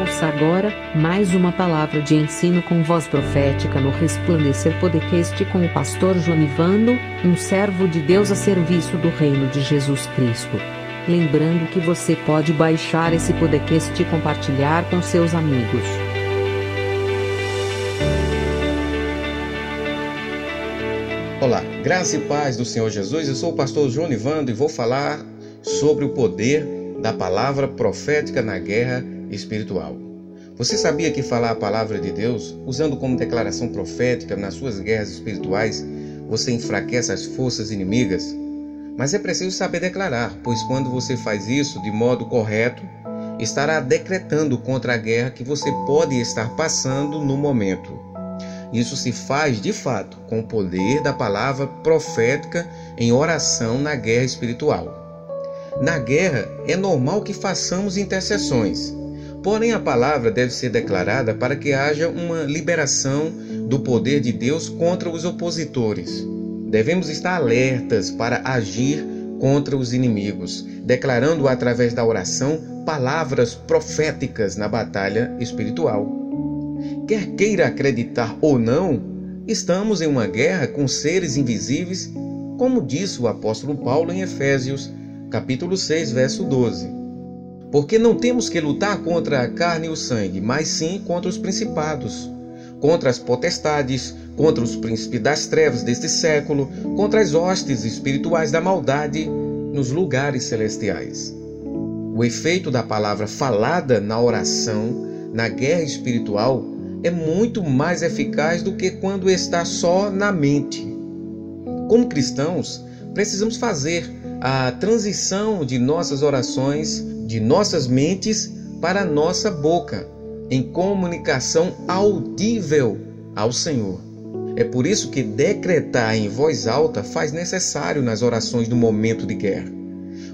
Ouça agora mais uma palavra de ensino com voz profética no Resplandecer Podcast com o pastor Jonivando, um servo de Deus a serviço do reino de Jesus Cristo. Lembrando que você pode baixar esse podcast e compartilhar com seus amigos. Olá, graça e paz do Senhor Jesus. Eu sou o pastor Jonivando e vou falar sobre o poder da palavra profética na guerra espiritual. Você sabia que falar a palavra de Deus, usando como declaração profética nas suas guerras espirituais, você enfraquece as forças inimigas? Mas é preciso saber declarar, pois quando você faz isso de modo correto, estará decretando contra a guerra que você pode estar passando no momento. Isso se faz de fato com o poder da palavra profética em oração na guerra espiritual. Na guerra, é normal que façamos intercessões, Porém, a palavra deve ser declarada para que haja uma liberação do poder de Deus contra os opositores. Devemos estar alertas para agir contra os inimigos, declarando através da oração palavras proféticas na batalha espiritual. Quer queira acreditar ou não, estamos em uma guerra com seres invisíveis, como disse o apóstolo Paulo em Efésios, capítulo 6, verso 12. Porque não temos que lutar contra a carne e o sangue, mas sim contra os principados, contra as potestades, contra os príncipes das trevas deste século, contra as hostes espirituais da maldade nos lugares celestiais. O efeito da palavra falada na oração, na guerra espiritual, é muito mais eficaz do que quando está só na mente. Como cristãos, precisamos fazer a transição de nossas orações de nossas mentes para nossa boca, em comunicação audível ao Senhor. É por isso que decretar em voz alta faz necessário nas orações do momento de guerra.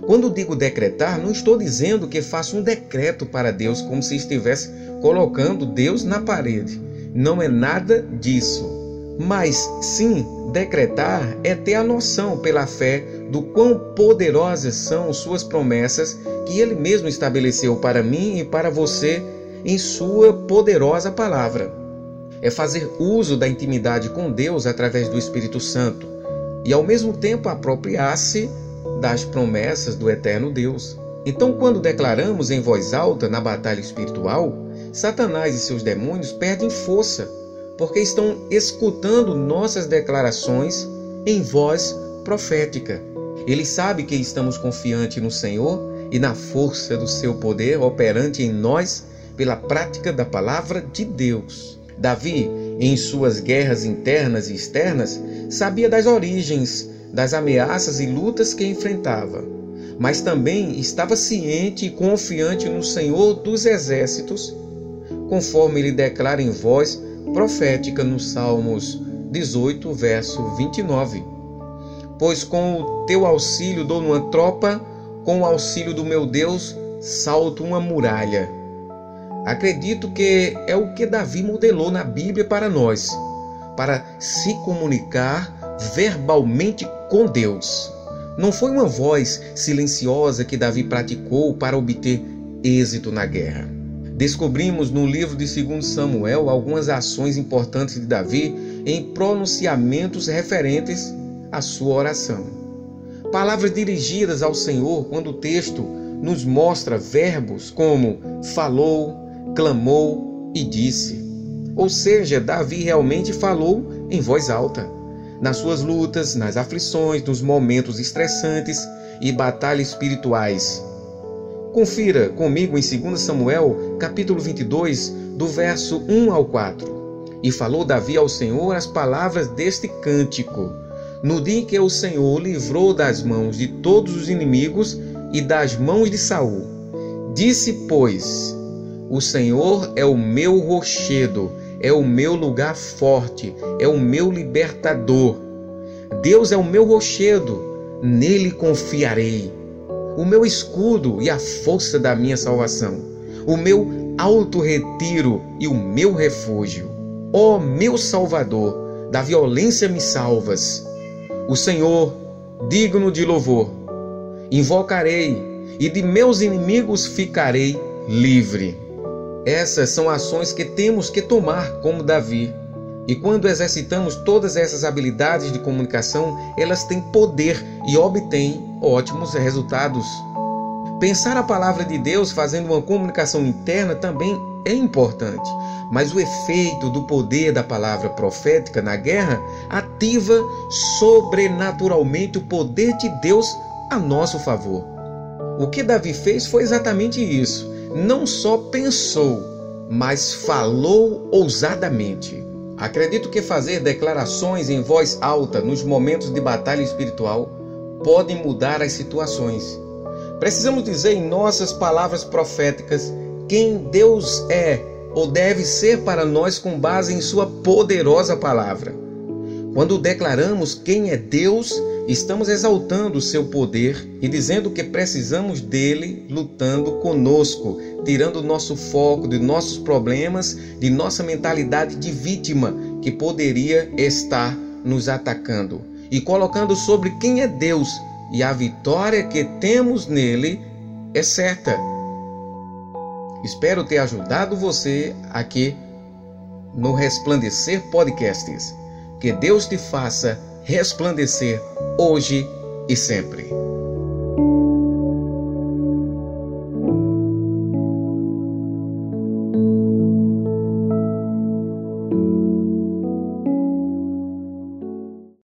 Quando digo decretar, não estou dizendo que faço um decreto para Deus como se estivesse colocando Deus na parede. Não é nada disso. Mas sim, decretar é ter a noção pela fé do quão poderosas são suas promessas que ele mesmo estabeleceu para mim e para você em sua poderosa palavra. É fazer uso da intimidade com Deus através do Espírito Santo e ao mesmo tempo apropriar-se das promessas do eterno Deus. Então, quando declaramos em voz alta na batalha espiritual, Satanás e seus demônios perdem força, porque estão escutando nossas declarações em voz profética. Ele sabe que estamos confiantes no Senhor e na força do seu poder operante em nós pela prática da palavra de Deus. Davi, em suas guerras internas e externas, sabia das origens, das ameaças e lutas que enfrentava, mas também estava ciente e confiante no Senhor dos exércitos, conforme ele declara em voz profética nos Salmos 18, verso 29 pois com o teu auxílio dou uma tropa, com o auxílio do meu Deus salto uma muralha. Acredito que é o que Davi modelou na Bíblia para nós, para se comunicar verbalmente com Deus. Não foi uma voz silenciosa que Davi praticou para obter êxito na guerra. Descobrimos no livro de 2 Samuel algumas ações importantes de Davi em pronunciamentos referentes a sua oração. Palavras dirigidas ao Senhor quando o texto nos mostra verbos como falou, clamou e disse. Ou seja, Davi realmente falou em voz alta. Nas suas lutas, nas aflições, nos momentos estressantes e batalhas espirituais. Confira comigo em 2 Samuel, capítulo 22, do verso 1 ao 4. E falou Davi ao Senhor as palavras deste cântico no dia em que o Senhor livrou das mãos de todos os inimigos e das mãos de Saul. Disse, pois: O Senhor é o meu rochedo, é o meu lugar forte, é o meu libertador. Deus é o meu rochedo, nele confiarei. O meu escudo e a força da minha salvação, o meu alto retiro e o meu refúgio. Ó meu Salvador, da violência me salvas o Senhor, digno de louvor. Invocarei e de meus inimigos ficarei livre. Essas são ações que temos que tomar como Davi. E quando exercitamos todas essas habilidades de comunicação, elas têm poder e obtêm ótimos resultados. Pensar a palavra de Deus fazendo uma comunicação interna também é importante, mas o efeito do poder da palavra profética na guerra ativa sobrenaturalmente o poder de Deus a nosso favor. O que Davi fez foi exatamente isso. Não só pensou, mas falou ousadamente. Acredito que fazer declarações em voz alta nos momentos de batalha espiritual podem mudar as situações. Precisamos dizer em nossas palavras proféticas quem Deus é ou deve ser para nós com base em Sua poderosa palavra. Quando declaramos quem é Deus, estamos exaltando o seu poder e dizendo que precisamos dele lutando conosco, tirando nosso foco de nossos problemas, de nossa mentalidade de vítima que poderia estar nos atacando e colocando sobre quem é Deus e a vitória que temos nele é certa. Espero ter ajudado você aqui no Resplandecer Podcasts. Que Deus te faça resplandecer hoje e sempre.